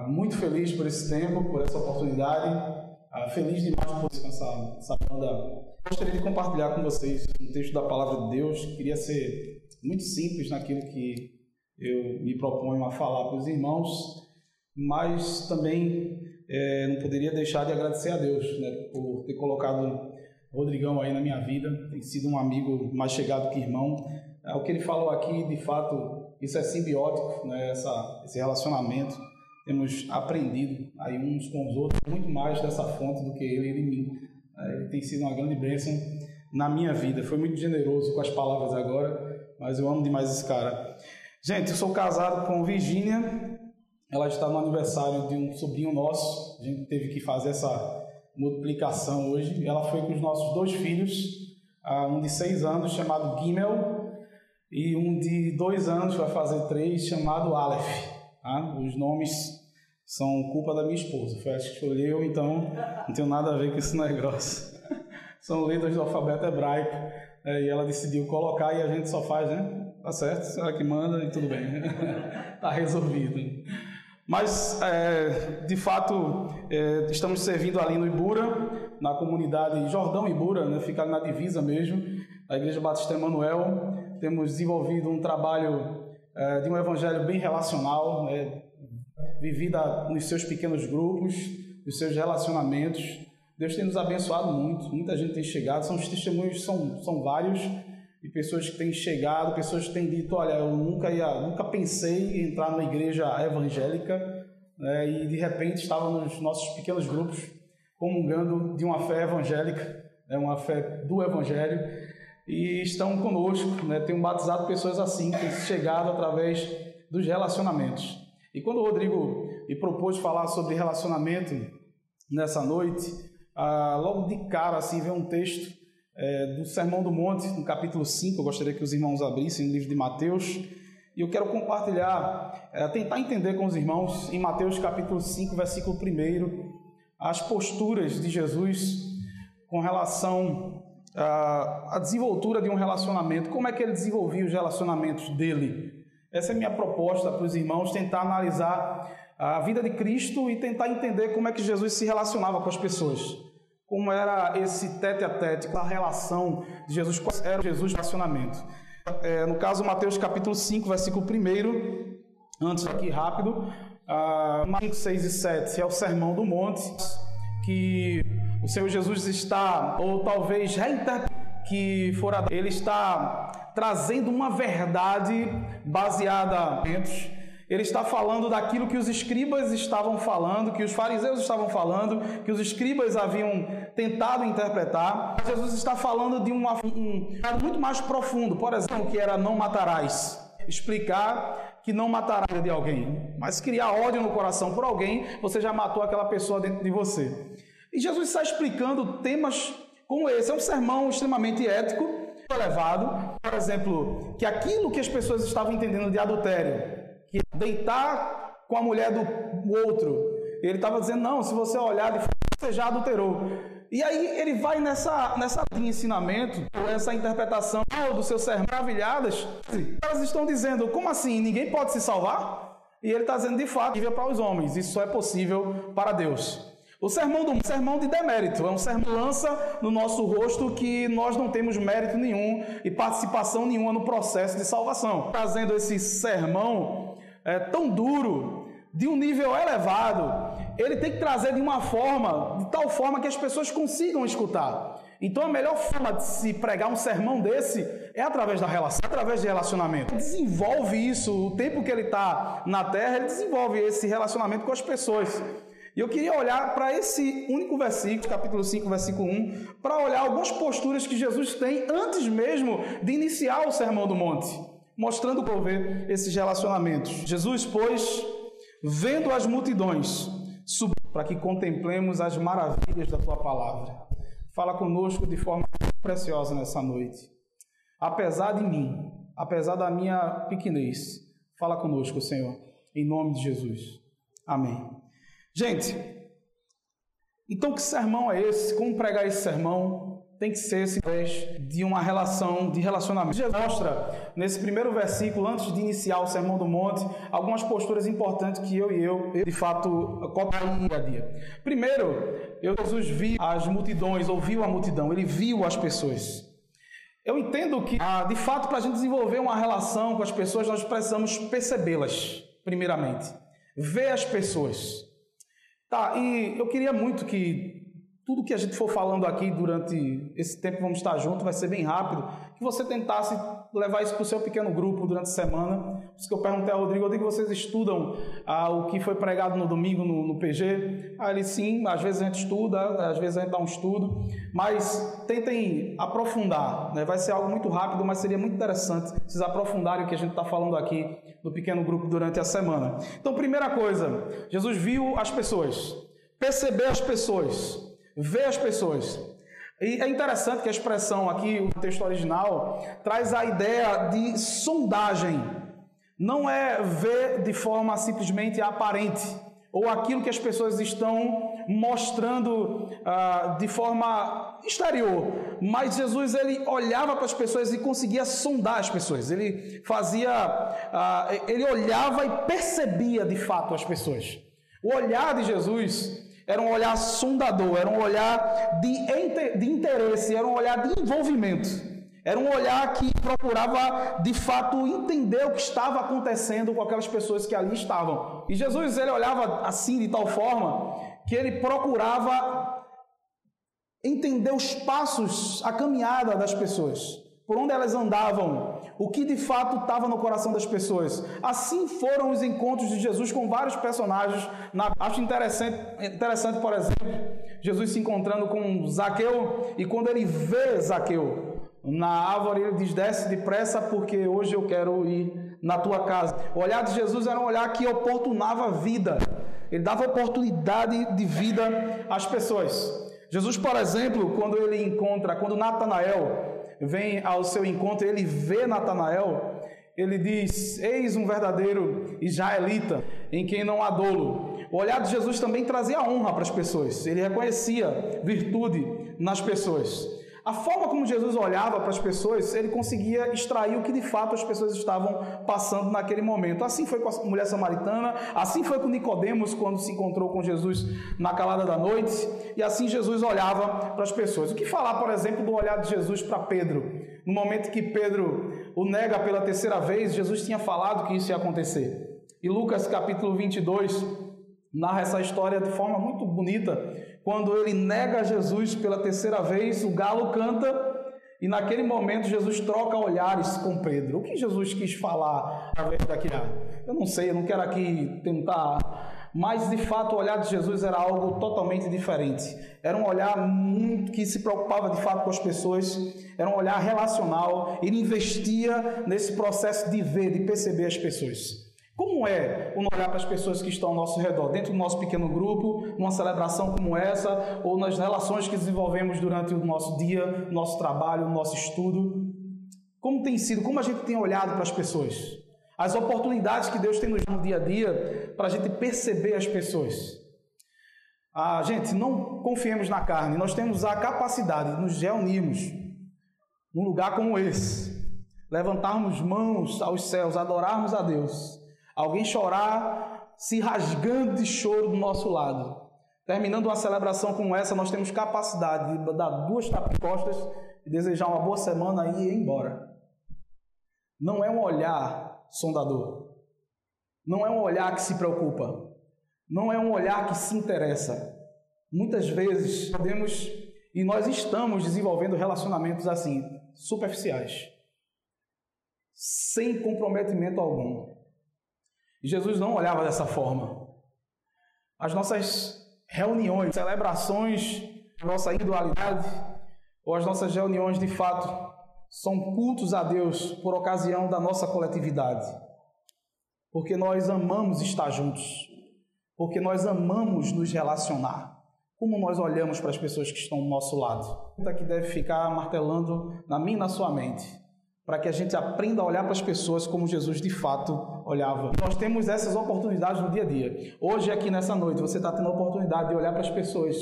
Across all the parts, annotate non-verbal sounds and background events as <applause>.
muito feliz por esse tempo, por essa oportunidade. Ah, feliz demais por descansar essa banda. Gostaria de compartilhar com vocês um texto da palavra de Deus. Queria ser muito simples naquilo que eu me proponho a falar para os irmãos, mas também é, não poderia deixar de agradecer a Deus né, por ter colocado o Rodrigão aí na minha vida. Tem sido um amigo mais chegado que irmão. É, o que ele falou aqui, de fato, isso é simbiótico, né, essa, esse relacionamento. Temos aprendido aí uns com os outros muito mais dessa fonte do que ele em mim. É, ele tem sido uma grande bênção na minha vida. Foi muito generoso com as palavras agora, mas eu amo demais esse cara. Gente, eu sou casado com Virginia. Ela está no aniversário de um sobrinho nosso. A gente teve que fazer essa multiplicação hoje. Ela foi com os nossos dois filhos, um de seis anos chamado Gimel e um de dois anos vai fazer três chamado Aleph. Tá? Os nomes são culpa da minha esposa. Foi ela que escolheu, então não tenho nada a ver com esse <laughs> negócio. são letras do alfabeto hebraico é, e ela decidiu colocar e a gente só faz, né? Tá certo, ela que manda e tudo bem. <laughs> tá resolvido. Mas, é, de fato, é, estamos servindo ali no Ibura, na comunidade Jordão Ibura, né, fica na divisa mesmo, a Igreja Batista Emanuel. Temos desenvolvido um trabalho é, de um evangelho bem relacional, né, vivida nos seus pequenos grupos, nos seus relacionamentos. Deus tem nos abençoado muito, muita gente tem chegado, são os testemunhos são, são vários, e pessoas que têm chegado, pessoas que têm dito, olha, eu nunca ia, nunca pensei em entrar numa igreja evangélica, né, e de repente estava nos nossos pequenos grupos comungando de uma fé evangélica, né, uma fé do evangelho, e estão conosco, né? Tenho batizado pessoas assim, que chegado através dos relacionamentos. E quando o Rodrigo me propôs falar sobre relacionamento nessa noite, ah, logo de cara assim veio um texto é, do Sermão do Monte, no capítulo 5, eu gostaria que os irmãos abrissem o livro de Mateus, e eu quero compartilhar, é, tentar entender com os irmãos, em Mateus capítulo 5, versículo 1, as posturas de Jesus com relação a desenvoltura de um relacionamento, como é que ele desenvolvia os relacionamentos dele. Essa é a minha proposta para os irmãos, tentar analisar a vida de Cristo e tentar entender como é que Jesus se relacionava com as pessoas. Como era esse tete a tete, a relação de Jesus, qual era Jesus relacionamento. É, no caso, Mateus capítulo 5, versículo 1, antes aqui rápido, uh, 5, 6 e 7 é o Sermão do Monte, que o Senhor Jesus está, ou talvez reinterpretando que fora ele está trazendo uma verdade baseada em ele está falando daquilo que os escribas estavam falando, que os fariseus estavam falando, que os escribas haviam tentado interpretar. Jesus está falando de uma, um muito mais profundo, por exemplo, que era não matarás. Explicar que não matará de alguém, mas criar ódio no coração por alguém, você já matou aquela pessoa dentro de você. E Jesus está explicando temas como esse. É um sermão extremamente ético, elevado. Por exemplo, que aquilo que as pessoas estavam entendendo de adultério, que deitar com a mulher do outro, ele estava dizendo, não, se você olhar de você já adulterou. E aí ele vai nessa, nessa linha de ensinamento, essa interpretação do seu sermão maravilhadas. Elas estão dizendo, como assim? Ninguém pode se salvar? E ele está dizendo, de fato, vive para os homens. Isso só é possível para Deus. O sermão do sermão de demérito é um sermão que lança no nosso rosto que nós não temos mérito nenhum e participação nenhuma no processo de salvação. Trazendo esse sermão é, tão duro, de um nível elevado, ele tem que trazer de uma forma, de tal forma que as pessoas consigam escutar. Então a melhor forma de se pregar um sermão desse é através da relação, através de relacionamento. Ele desenvolve isso, o tempo que ele está na terra, ele desenvolve esse relacionamento com as pessoas. E eu queria olhar para esse único versículo, capítulo 5, versículo 1, para olhar algumas posturas que Jesus tem antes mesmo de iniciar o Sermão do Monte, mostrando por ver esses relacionamentos. Jesus, pois, vendo as multidões, subiu para que contemplemos as maravilhas da tua palavra. Fala conosco de forma preciosa nessa noite. Apesar de mim, apesar da minha pequenez, fala conosco, Senhor, em nome de Jesus. Amém. Gente, então que sermão é esse? Como pregar esse sermão? tem que ser esse de uma relação de relacionamento. Jesus mostra nesse primeiro versículo, antes de iniciar o Sermão do Monte, algumas posturas importantes que eu e eu, de fato, copiamos no dia a dia. Primeiro, eu, Jesus viu as multidões, ouviu a multidão, ele viu as pessoas. Eu entendo que, ah, de fato, para a gente desenvolver uma relação com as pessoas, nós precisamos percebê-las, primeiramente. Ver as pessoas. Tá, e eu queria muito que tudo que a gente for falando aqui durante esse tempo que vamos estar juntos vai ser bem rápido, que você tentasse levar isso para o seu pequeno grupo durante a semana. Por isso que eu perguntei ao Rodrigo, Rodrigo, vocês estudam ah, o que foi pregado no domingo no, no PG? Ah, ele sim, às vezes a gente estuda, às vezes a gente dá um estudo, mas tentem aprofundar, né? vai ser algo muito rápido, mas seria muito interessante vocês aprofundarem o que a gente está falando aqui no pequeno grupo durante a semana. Então, primeira coisa, Jesus viu as pessoas, perceber as pessoas, ver as pessoas. E é interessante que a expressão aqui, o texto original, traz a ideia de sondagem. Não é ver de forma simplesmente aparente, ou aquilo que as pessoas estão mostrando ah, de forma exterior. Mas Jesus ele olhava para as pessoas e conseguia sondar as pessoas. Ele fazia, ah, ele olhava e percebia de fato as pessoas. O olhar de Jesus era um olhar sondador, era um olhar de, de interesse, era um olhar de envolvimento. Era um olhar que procurava de fato entender o que estava acontecendo com aquelas pessoas que ali estavam. E Jesus ele olhava assim de tal forma que ele procurava entender os passos, a caminhada das pessoas por onde elas andavam, o que de fato estava no coração das pessoas. Assim foram os encontros de Jesus com vários personagens. Na... Acho interessante, interessante, por exemplo, Jesus se encontrando com Zaqueu e quando ele vê Zaqueu na árvore, ele diz: Desce depressa, porque hoje eu quero ir na tua casa. O olhar de Jesus era um olhar que oportunava a vida, ele dava oportunidade de vida às pessoas. Jesus, por exemplo, quando ele encontra, quando Natanael vem ao seu encontro, ele vê Natanael, ele diz: Eis um verdadeiro israelita, em quem não há dolo. O olhar de Jesus também trazia honra para as pessoas, ele reconhecia virtude nas pessoas. A forma como Jesus olhava para as pessoas, ele conseguia extrair o que de fato as pessoas estavam passando naquele momento. Assim foi com a mulher samaritana, assim foi com Nicodemos quando se encontrou com Jesus na calada da noite, e assim Jesus olhava para as pessoas. O que falar, por exemplo, do olhar de Jesus para Pedro? No momento que Pedro o nega pela terceira vez, Jesus tinha falado que isso ia acontecer. E Lucas capítulo 22 narra essa história de forma muito bonita quando ele nega Jesus pela terceira vez, o galo canta e naquele momento Jesus troca olhares com Pedro. O que Jesus quis falar através daquilo? Eu não sei, eu não quero aqui tentar, mas de fato o olhar de Jesus era algo totalmente diferente. Era um olhar muito que se preocupava de fato com as pessoas, era um olhar relacional, ele investia nesse processo de ver, de perceber as pessoas. É o olhar para as pessoas que estão ao nosso redor, dentro do nosso pequeno grupo, numa celebração como essa, ou nas relações que desenvolvemos durante o nosso dia, nosso trabalho, nosso estudo? Como tem sido, como a gente tem olhado para as pessoas? As oportunidades que Deus tem nos no dia a dia para a gente perceber as pessoas. Ah, gente, não confiemos na carne, nós temos a capacidade de nos reunirmos num lugar como esse, levantarmos mãos aos céus, adorarmos a Deus Alguém chorar se rasgando de choro do nosso lado. Terminando uma celebração como essa, nós temos capacidade de dar duas tapicostas e desejar uma boa semana e ir embora. Não é um olhar sondador. Não é um olhar que se preocupa. Não é um olhar que se interessa. Muitas vezes podemos e nós estamos desenvolvendo relacionamentos assim, superficiais, sem comprometimento algum. E Jesus não olhava dessa forma. As nossas reuniões, celebrações, nossa individualidade, ou as nossas reuniões de fato, são cultos a Deus por ocasião da nossa coletividade. Porque nós amamos estar juntos. Porque nós amamos nos relacionar. Como nós olhamos para as pessoas que estão ao nosso lado. Que deve ficar martelando na minha e na sua mente para que a gente aprenda a olhar para as pessoas como Jesus de fato olhava. Nós temos essas oportunidades no dia a dia. Hoje, aqui nessa noite, você está tendo a oportunidade de olhar para as pessoas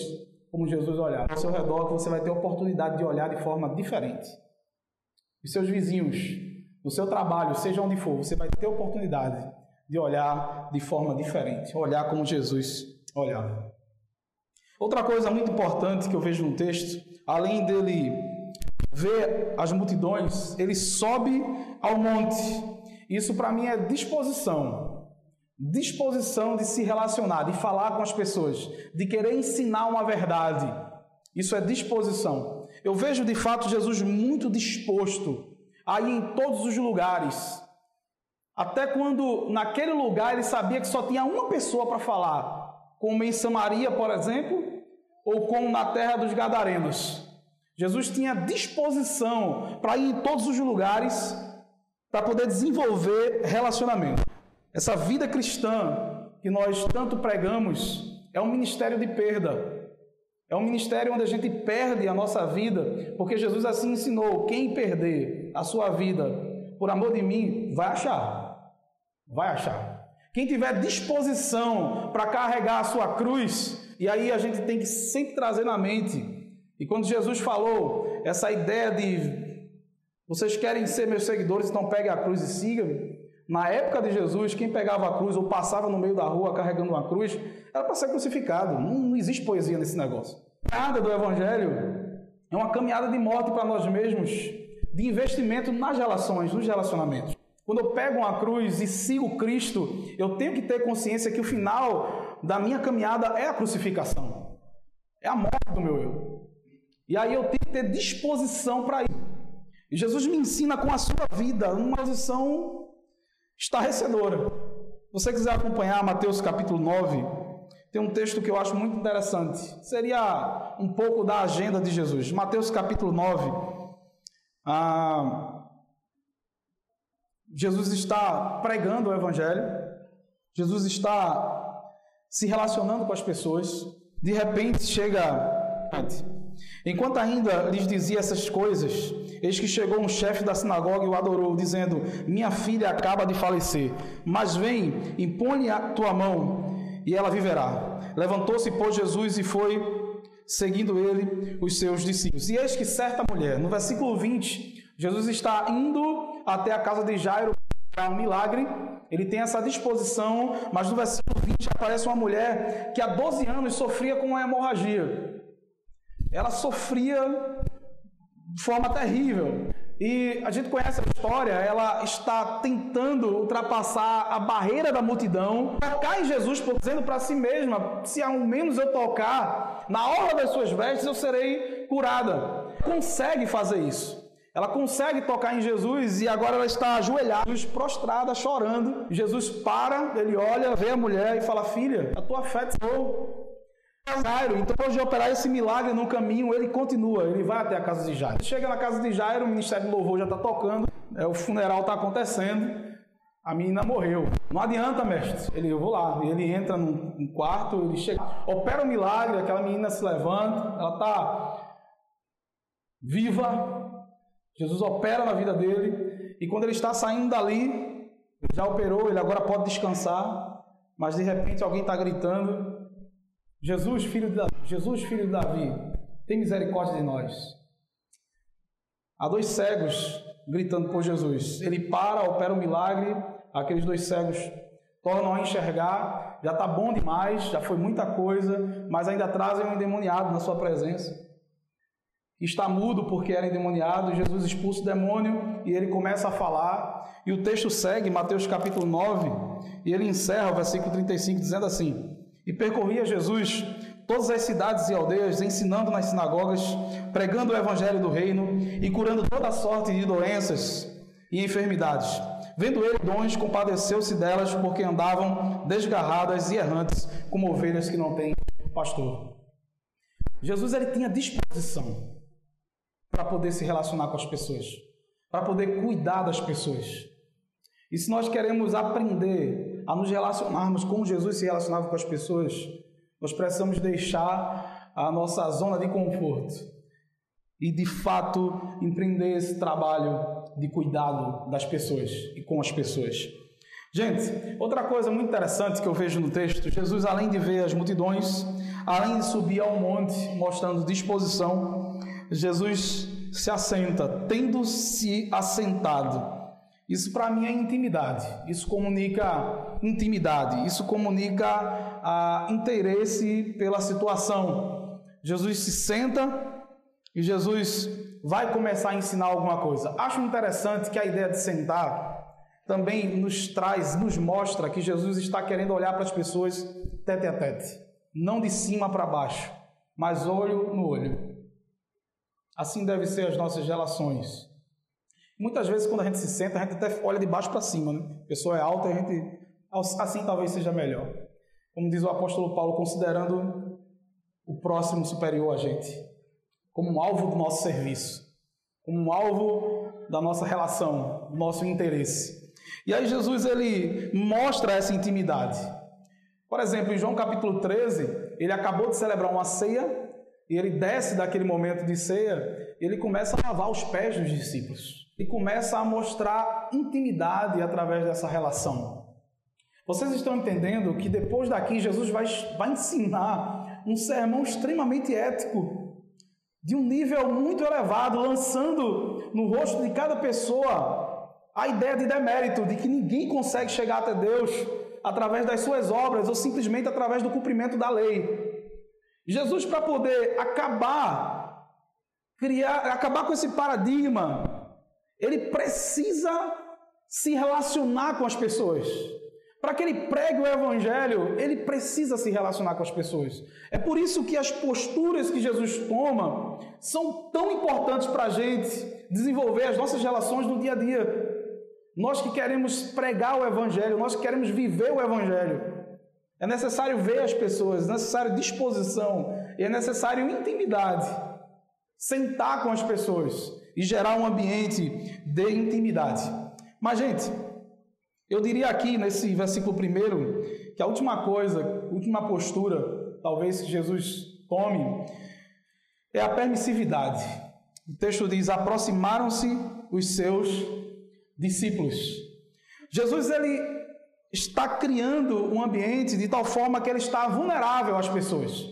como Jesus olhava. Ao seu redor você vai ter oportunidade de olhar de forma diferente. Os seus vizinhos, no seu trabalho, seja onde for, você vai ter oportunidade de olhar de forma diferente, olhar como Jesus olhava. Outra coisa muito importante que eu vejo no texto, além dele ver as multidões, ele sobe ao monte. Isso para mim é disposição disposição de se relacionar, de falar com as pessoas, de querer ensinar uma verdade. Isso é disposição. Eu vejo de fato Jesus muito disposto a ir em todos os lugares. Até quando naquele lugar ele sabia que só tinha uma pessoa para falar, como em Samaria, por exemplo, ou como na terra dos Gadarenos. Jesus tinha disposição para ir em todos os lugares para poder desenvolver relacionamento. Essa vida cristã que nós tanto pregamos é um ministério de perda. É um ministério onde a gente perde a nossa vida, porque Jesus assim ensinou: quem perder a sua vida por amor de mim, vai achar. Vai achar. Quem tiver disposição para carregar a sua cruz, e aí a gente tem que sempre trazer na mente. E quando Jesus falou essa ideia de vocês querem ser meus seguidores, então pegue a cruz e siga-me. Na época de Jesus, quem pegava a cruz ou passava no meio da rua carregando uma cruz, era para ser crucificado. Não, não existe poesia nesse negócio. A caminhada do Evangelho é uma caminhada de morte para nós mesmos, de investimento nas relações, nos relacionamentos. Quando eu pego uma cruz e sigo Cristo, eu tenho que ter consciência que o final da minha caminhada é a crucificação, é a morte do meu eu. E aí eu tenho que ter disposição para ir. E Jesus me ensina com a sua vida uma posição estarrecedora. Se você quiser acompanhar Mateus capítulo 9, tem um texto que eu acho muito interessante. Seria um pouco da agenda de Jesus. Mateus capítulo 9. Ah, Jesus está pregando o Evangelho. Jesus está se relacionando com as pessoas. De repente chega. Enquanto ainda lhes dizia essas coisas, Eis que chegou um chefe da sinagoga e o adorou, dizendo: Minha filha acaba de falecer, mas vem, impõe a tua mão e ela viverá. Levantou-se, pôs Jesus e foi seguindo ele os seus discípulos. E eis que certa mulher, no versículo 20, Jesus está indo até a casa de Jairo para um milagre. Ele tem essa disposição, mas no versículo 20 aparece uma mulher que há 12 anos sofria com uma hemorragia. Ela sofria de forma terrível. E a gente conhece a história, ela está tentando ultrapassar a barreira da multidão, tocar em Jesus, dizendo para si mesma: se ao menos eu tocar na orla das suas vestes, eu serei curada. Consegue fazer isso. Ela consegue tocar em Jesus e agora ela está ajoelhada, prostrada, chorando. Jesus para, ele olha, vê a mulher e fala: Filha, a tua fé te salvou. Jairo, então depois de operar esse milagre no caminho, ele continua, ele vai até a casa de Jairo. Chega na casa de Jairo, o ministério de louvor já está tocando, é, o funeral está acontecendo, a menina morreu. Não adianta, mestre. Ele, eu vou lá. Ele entra num, quarto, ele chega, opera o milagre, aquela menina se levanta, ela está viva. Jesus opera na vida dele, e quando ele está saindo dali, já operou, ele agora pode descansar, mas de repente alguém está gritando: Jesus, filho de Davi, Jesus, filho de Davi, tem misericórdia de nós. Há dois cegos gritando por Jesus. Ele para, opera um milagre, aqueles dois cegos tornam a enxergar, já está bom demais, já foi muita coisa, mas ainda trazem um endemoniado na sua presença. Está mudo porque era endemoniado, Jesus expulsa o demônio e ele começa a falar. E o texto segue, Mateus capítulo 9, e ele encerra o versículo 35 dizendo assim: e percorria Jesus todas as cidades e aldeias, ensinando nas sinagogas, pregando o evangelho do reino e curando toda sorte de doenças e enfermidades. Vendo ele dons, compadeceu-se delas, porque andavam desgarradas e errantes, como ovelhas que não têm pastor. Jesus ele tinha disposição para poder se relacionar com as pessoas, para poder cuidar das pessoas. E se nós queremos aprender a nos relacionarmos como Jesus se relacionava com as pessoas, nós precisamos deixar a nossa zona de conforto e, de fato, empreender esse trabalho de cuidado das pessoas e com as pessoas. Gente, outra coisa muito interessante que eu vejo no texto, Jesus, além de ver as multidões, além de subir ao monte mostrando disposição, Jesus se assenta, tendo se assentado. Isso para mim é intimidade. Isso comunica intimidade. Isso comunica a interesse pela situação. Jesus se senta e Jesus vai começar a ensinar alguma coisa. Acho interessante que a ideia de sentar também nos traz, nos mostra que Jesus está querendo olhar para as pessoas tete a tete, não de cima para baixo, mas olho no olho. Assim devem ser as nossas relações. Muitas vezes, quando a gente se senta, a gente até olha de baixo para cima, né? A pessoa é alta e a gente. Assim talvez seja melhor. Como diz o apóstolo Paulo, considerando o próximo superior a gente, como um alvo do nosso serviço, como um alvo da nossa relação, do nosso interesse. E aí Jesus ele mostra essa intimidade. Por exemplo, em João capítulo 13, ele acabou de celebrar uma ceia e ele desce daquele momento de ceia, ele começa a lavar os pés dos discípulos e começa a mostrar intimidade através dessa relação. Vocês estão entendendo que depois daqui Jesus vai, vai ensinar um sermão extremamente ético, de um nível muito elevado, lançando no rosto de cada pessoa a ideia de demérito, de que ninguém consegue chegar até Deus através das suas obras ou simplesmente através do cumprimento da lei. Jesus, para poder acabar, criar, acabar com esse paradigma, ele precisa se relacionar com as pessoas. Para que ele pregue o evangelho, ele precisa se relacionar com as pessoas. É por isso que as posturas que Jesus toma são tão importantes para a gente desenvolver as nossas relações no dia a dia. Nós que queremos pregar o Evangelho, nós que queremos viver o Evangelho, é necessário ver as pessoas, é necessário disposição e é necessário intimidade. Sentar com as pessoas e gerar um ambiente de intimidade. Mas, gente, eu diria aqui nesse versículo primeiro que a última coisa, última postura, talvez que Jesus tome, é a permissividade. O texto diz: aproximaram-se os seus discípulos. Jesus ele está criando um ambiente de tal forma que ele está vulnerável às pessoas.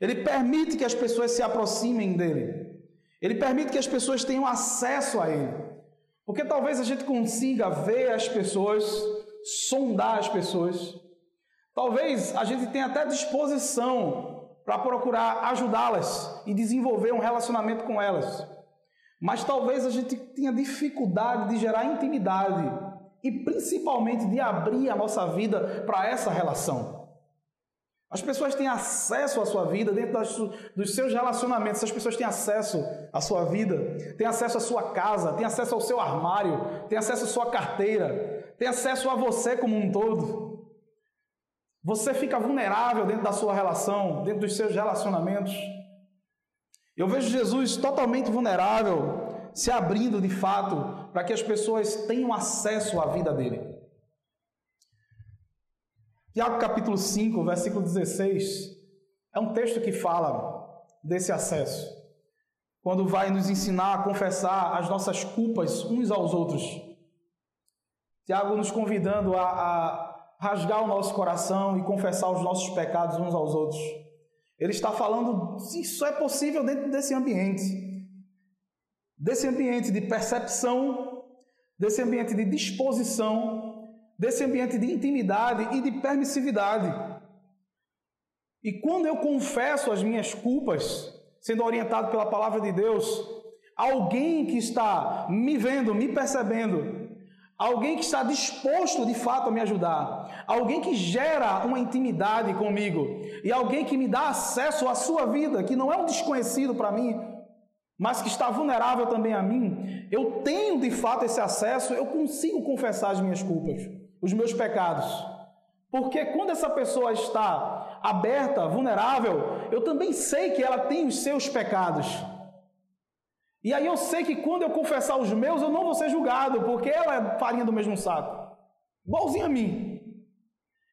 Ele permite que as pessoas se aproximem dele. Ele permite que as pessoas tenham acesso a ele. Porque talvez a gente consiga ver as pessoas, sondar as pessoas. Talvez a gente tenha até disposição para procurar ajudá-las e desenvolver um relacionamento com elas. Mas talvez a gente tenha dificuldade de gerar intimidade e principalmente de abrir a nossa vida para essa relação. As pessoas têm acesso à sua vida dentro das, dos seus relacionamentos. As pessoas têm acesso à sua vida, têm acesso à sua casa, têm acesso ao seu armário, têm acesso à sua carteira, têm acesso a você como um todo. Você fica vulnerável dentro da sua relação, dentro dos seus relacionamentos. Eu vejo Jesus totalmente vulnerável, se abrindo de fato para que as pessoas tenham acesso à vida dele. Tiago capítulo 5, versículo 16, é um texto que fala desse acesso. Quando vai nos ensinar a confessar as nossas culpas uns aos outros. Tiago nos convidando a, a rasgar o nosso coração e confessar os nossos pecados uns aos outros. Ele está falando se isso é possível dentro desse ambiente, desse ambiente de percepção, desse ambiente de disposição, desse ambiente de intimidade e de permissividade. E quando eu confesso as minhas culpas, sendo orientado pela palavra de Deus, alguém que está me vendo, me percebendo, alguém que está disposto de fato a me ajudar, alguém que gera uma intimidade comigo e alguém que me dá acesso à sua vida, que não é um desconhecido para mim, mas que está vulnerável também a mim, eu tenho de fato esse acesso, eu consigo confessar as minhas culpas, os meus pecados. Porque quando essa pessoa está aberta, vulnerável, eu também sei que ela tem os seus pecados. E aí eu sei que quando eu confessar os meus, eu não vou ser julgado, porque ela é farinha do mesmo saco. Igualzinho a mim.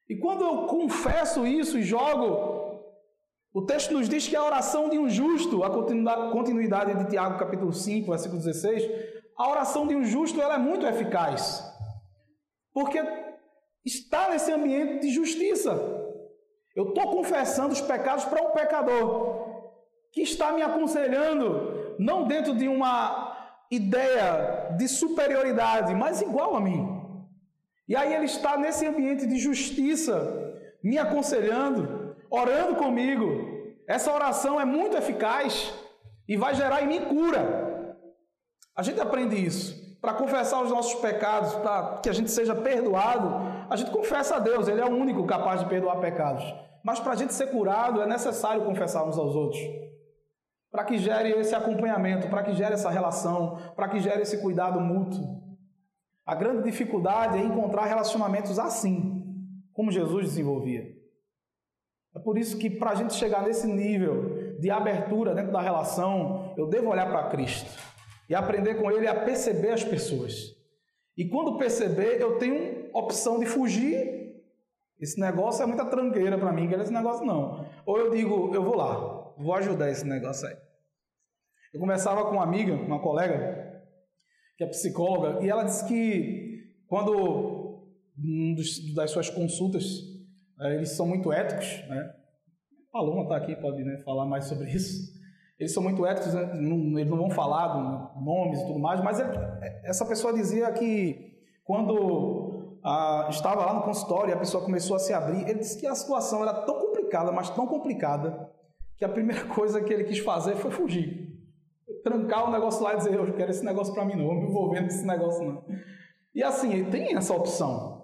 E quando eu confesso isso e jogo, o texto nos diz que a oração de um justo, a continuidade de Tiago capítulo 5, versículo 16, a oração de um justo ela é muito eficaz. Porque está nesse ambiente de justiça. Eu estou confessando os pecados para um pecador que está me aconselhando, não dentro de uma ideia de superioridade, mas igual a mim. E aí ele está nesse ambiente de justiça, me aconselhando, orando comigo. Essa oração é muito eficaz e vai gerar em mim cura. A gente aprende isso. Para confessar os nossos pecados, para que a gente seja perdoado, a gente confessa a Deus, Ele é o único capaz de perdoar pecados. Mas para a gente ser curado, é necessário confessar uns aos outros. Para que gere esse acompanhamento, para que gere essa relação, para que gere esse cuidado mútuo. A grande dificuldade é encontrar relacionamentos assim, como Jesus desenvolvia. É por isso que, para a gente chegar nesse nível de abertura dentro da relação, eu devo olhar para Cristo e aprender com Ele a perceber as pessoas. E quando perceber, eu tenho opção de fugir. Esse negócio é muita tranqueira para mim, quero esse negócio não. Ou eu digo, eu vou lá, vou ajudar esse negócio aí. Eu conversava com uma amiga, uma colega, que é psicóloga, e ela disse que quando um dos, das suas consultas, eles são muito éticos, né? Paloma está aqui, pode né, falar mais sobre isso. Eles são muito éticos, né? não, eles não vão falar de nomes e tudo mais, mas ele, essa pessoa dizia que quando a, estava lá no consultório e a pessoa começou a se abrir, ele disse que a situação era tão complicada, mas tão complicada, que a primeira <laughs> coisa que ele quis fazer foi fugir trancar o negócio lá e dizer, eu quero esse negócio para mim não, vou me envolver nesse negócio não. E assim, tem essa opção.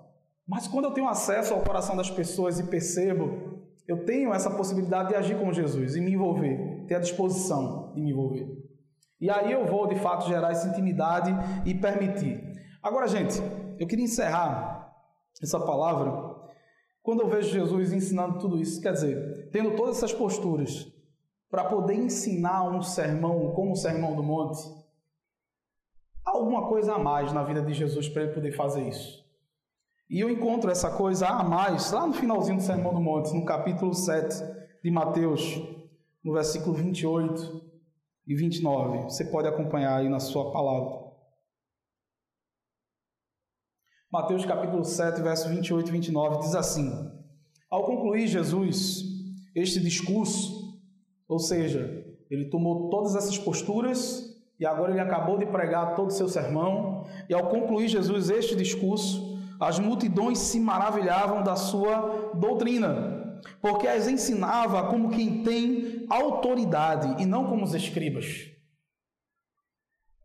Mas quando eu tenho acesso ao coração das pessoas e percebo, eu tenho essa possibilidade de agir com Jesus e me envolver, ter a disposição de me envolver. E aí eu vou, de fato, gerar essa intimidade e permitir. Agora, gente, eu queria encerrar essa palavra quando eu vejo Jesus ensinando tudo isso, quer dizer, tendo todas essas posturas, para poder ensinar um sermão como o Sermão do Monte, há alguma coisa a mais na vida de Jesus para ele poder fazer isso. E eu encontro essa coisa a mais lá no finalzinho do Sermão do Monte, no capítulo 7 de Mateus, no versículo 28 e 29. Você pode acompanhar aí na sua palavra. Mateus capítulo 7, verso 28 e 29 diz assim: Ao concluir Jesus este discurso, ou seja, ele tomou todas essas posturas e agora ele acabou de pregar todo o seu sermão. E ao concluir Jesus este discurso, as multidões se maravilhavam da sua doutrina, porque as ensinava como quem tem autoridade e não como os escribas.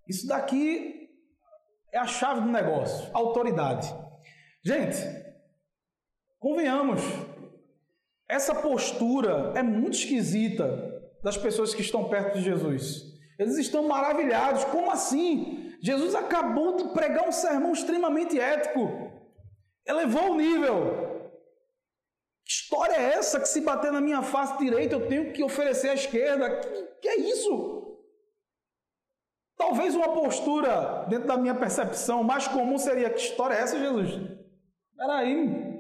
Isso daqui é a chave do negócio, autoridade. Gente, convenhamos, essa postura é muito esquisita das pessoas que estão perto de Jesus. Eles estão maravilhados. Como assim? Jesus acabou de pregar um sermão extremamente ético. Elevou o nível. Que história é essa que se bater na minha face direita eu tenho que oferecer à esquerda? Que, que é isso? Talvez uma postura, dentro da minha percepção, mais comum seria: que história é essa, Jesus? Peraí,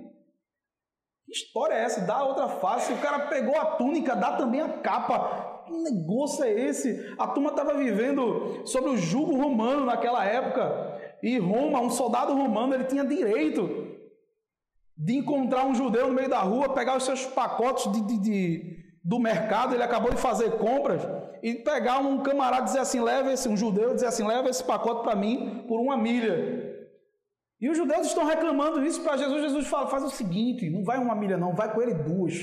que história é essa? Dá outra face. O cara pegou a túnica, dá também a capa. Que negócio é esse? A turma estava vivendo sobre o jugo romano naquela época. E Roma, um soldado romano, ele tinha direito de encontrar um judeu no meio da rua, pegar os seus pacotes de, de, de do mercado, ele acabou de fazer compras, e pegar um camarada e dizer assim: leva esse, um judeu, dizer assim: leva esse pacote para mim por uma milha. E os judeus estão reclamando isso para Jesus. Jesus fala: faz o seguinte, não vai uma milha, não, vai com ele duas.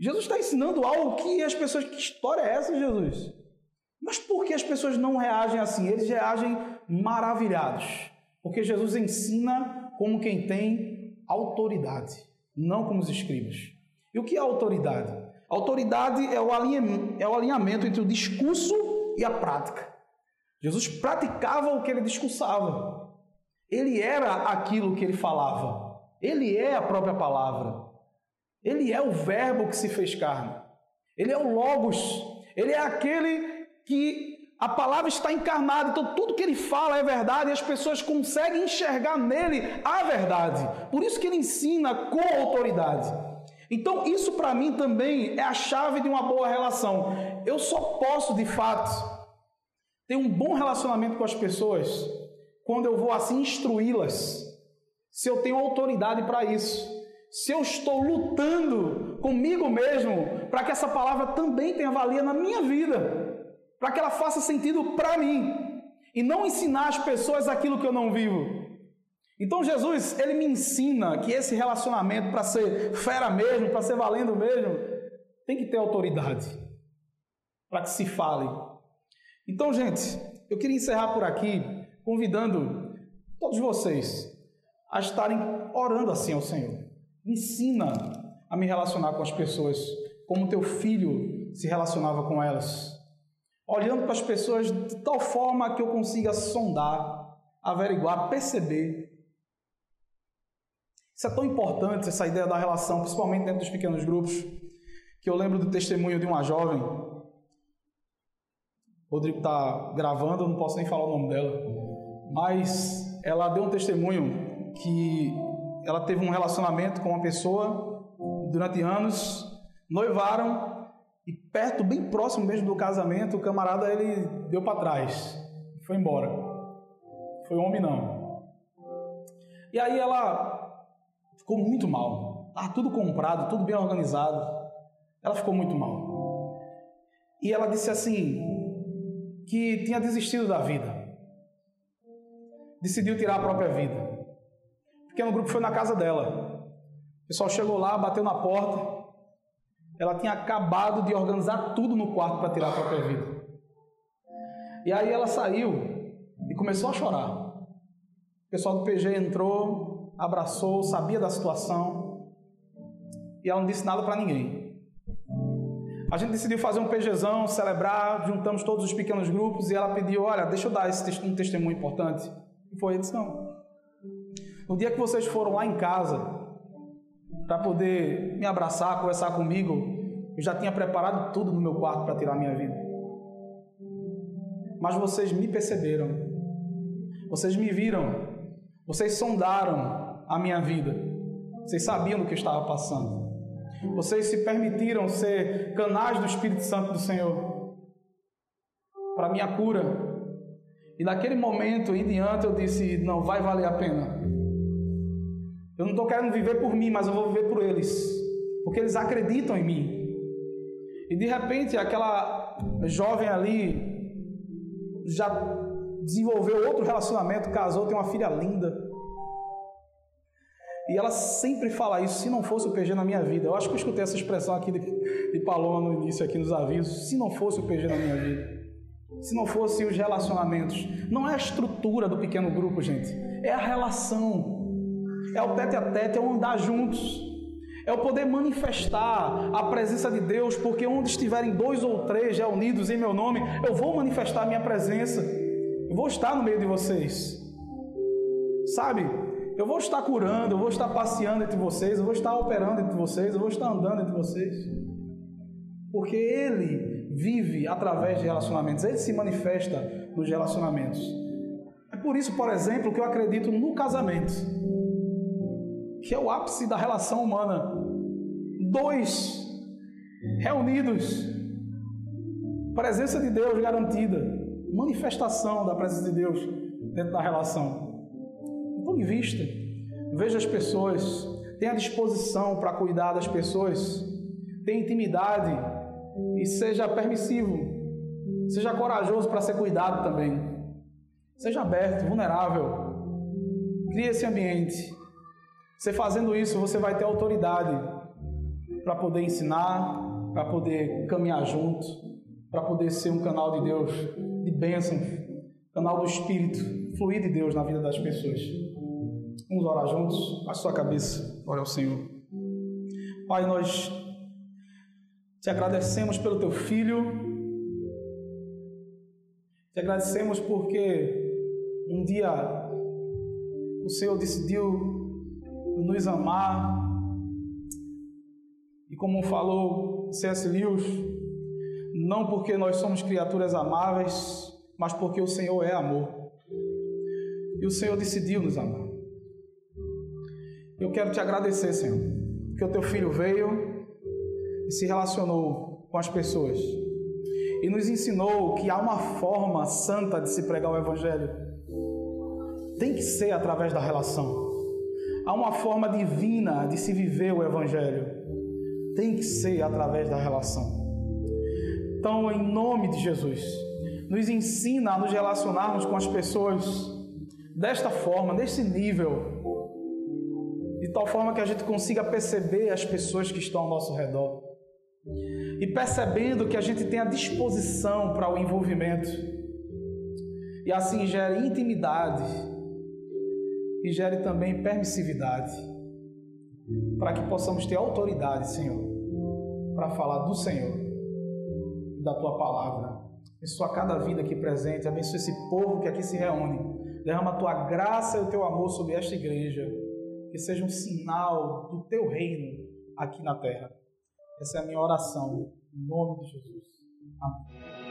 Jesus está ensinando algo que as pessoas. Que história é essa, Jesus? Mas por que as pessoas não reagem assim? Eles reagem maravilhados. Porque Jesus ensina como quem tem autoridade, não como os escribas. E o que é autoridade? Autoridade é o alinhamento, é o alinhamento entre o discurso e a prática. Jesus praticava o que ele discursava. Ele era aquilo que ele falava. Ele é a própria palavra. Ele é o Verbo que se fez carne. Ele é o Logos. Ele é aquele que a palavra está encarnada. Então, tudo que ele fala é verdade e as pessoas conseguem enxergar nele a verdade. Por isso que ele ensina com autoridade. Então, isso para mim também é a chave de uma boa relação. Eu só posso, de fato, ter um bom relacionamento com as pessoas quando eu vou assim instruí-las se eu tenho autoridade para isso, se eu estou lutando comigo mesmo para que essa palavra também tenha valia na minha vida, para que ela faça sentido para mim e não ensinar as pessoas aquilo que eu não vivo. Então Jesus, ele me ensina que esse relacionamento para ser fera mesmo, para ser valendo mesmo, tem que ter autoridade para que se fale. Então, gente, eu queria encerrar por aqui convidando todos vocês a estarem orando assim ao Senhor. ensina a me relacionar com as pessoas como teu filho se relacionava com elas. Olhando para as pessoas de tal forma que eu consiga sondar, averiguar, perceber. Isso é tão importante, essa ideia da relação, principalmente dentro dos pequenos grupos, que eu lembro do testemunho de uma jovem. O Rodrigo está gravando, eu não posso nem falar o nome dela. Mas ela deu um testemunho que ela teve um relacionamento com uma pessoa durante anos, noivaram e perto, bem próximo mesmo do casamento, o camarada ele deu para trás, foi embora. Foi homem não. E aí ela ficou muito mal. Tá tudo comprado, tudo bem organizado. Ela ficou muito mal. E ela disse assim que tinha desistido da vida. Decidiu tirar a própria vida pequeno grupo foi na casa dela. O pessoal chegou lá, bateu na porta. Ela tinha acabado de organizar tudo no quarto para tirar a própria vida. E aí ela saiu e começou a chorar. O pessoal do PG entrou, abraçou, sabia da situação. E ela não disse nada para ninguém. A gente decidiu fazer um PGzão, celebrar, juntamos todos os pequenos grupos e ela pediu: Olha, deixa eu dar esse um testemunho importante. E foi, ele disse: Não, no dia que vocês foram lá em casa para poder me abraçar, conversar comigo, eu já tinha preparado tudo no meu quarto para tirar minha vida. Mas vocês me perceberam, vocês me viram, vocês sondaram a minha vida, vocês sabiam do que estava passando. Vocês se permitiram ser canais do Espírito Santo do Senhor para minha cura. E naquele momento em diante eu disse: não vai valer a pena. Eu não estou querendo viver por mim, mas eu vou viver por eles, porque eles acreditam em mim. E de repente, aquela jovem ali já desenvolveu outro relacionamento, casou, tem uma filha linda. E ela sempre fala isso, se não fosse o PG na minha vida. Eu acho que eu escutei essa expressão aqui de, de Paloma no início, aqui nos avisos. Se não fosse o PG na minha vida. Se não fossem os relacionamentos. Não é a estrutura do pequeno grupo, gente. É a relação é o tete a tete, é o andar juntos, é o poder manifestar a presença de Deus, porque onde estiverem dois ou três já unidos em meu nome, eu vou manifestar a minha presença, eu vou estar no meio de vocês, sabe? Eu vou estar curando, eu vou estar passeando entre vocês, eu vou estar operando entre vocês, eu vou estar andando entre vocês, porque Ele vive através de relacionamentos, Ele se manifesta nos relacionamentos. É por isso, por exemplo, que eu acredito no casamento que é o ápice da relação humana. Dois reunidos, presença de Deus garantida, manifestação da presença de Deus dentro da relação. Então, em vista, veja as pessoas, tenha disposição para cuidar das pessoas, tenha intimidade e seja permissivo, seja corajoso para ser cuidado também. Seja aberto, vulnerável. Crie esse ambiente você fazendo isso, você vai ter autoridade para poder ensinar, para poder caminhar junto, para poder ser um canal de Deus, de bênção, canal do Espírito, fluir de Deus na vida das pessoas. Vamos orar juntos? A sua cabeça, ore ao Senhor. Pai, nós te agradecemos pelo teu filho, te agradecemos porque um dia o Senhor decidiu nos amar. E como falou C.S. Lewis, não porque nós somos criaturas amáveis, mas porque o Senhor é amor. E o Senhor decidiu nos amar. Eu quero te agradecer, Senhor, que o teu filho veio e se relacionou com as pessoas e nos ensinou que há uma forma santa de se pregar o Evangelho. Tem que ser através da relação. Há uma forma divina de se viver o Evangelho. Tem que ser através da relação. Então, em nome de Jesus, nos ensina a nos relacionarmos com as pessoas desta forma, desse nível, de tal forma que a gente consiga perceber as pessoas que estão ao nosso redor. E percebendo que a gente tem a disposição para o envolvimento. E assim gere intimidade e gere também permissividade, para que possamos ter autoridade, Senhor, para falar do Senhor e da tua palavra. Abençoa cada vida aqui presente, abençoa esse povo que aqui se reúne. Derrama a tua graça e o teu amor sobre esta igreja, que seja um sinal do teu reino aqui na terra. Essa é a minha oração, em nome de Jesus. Amém.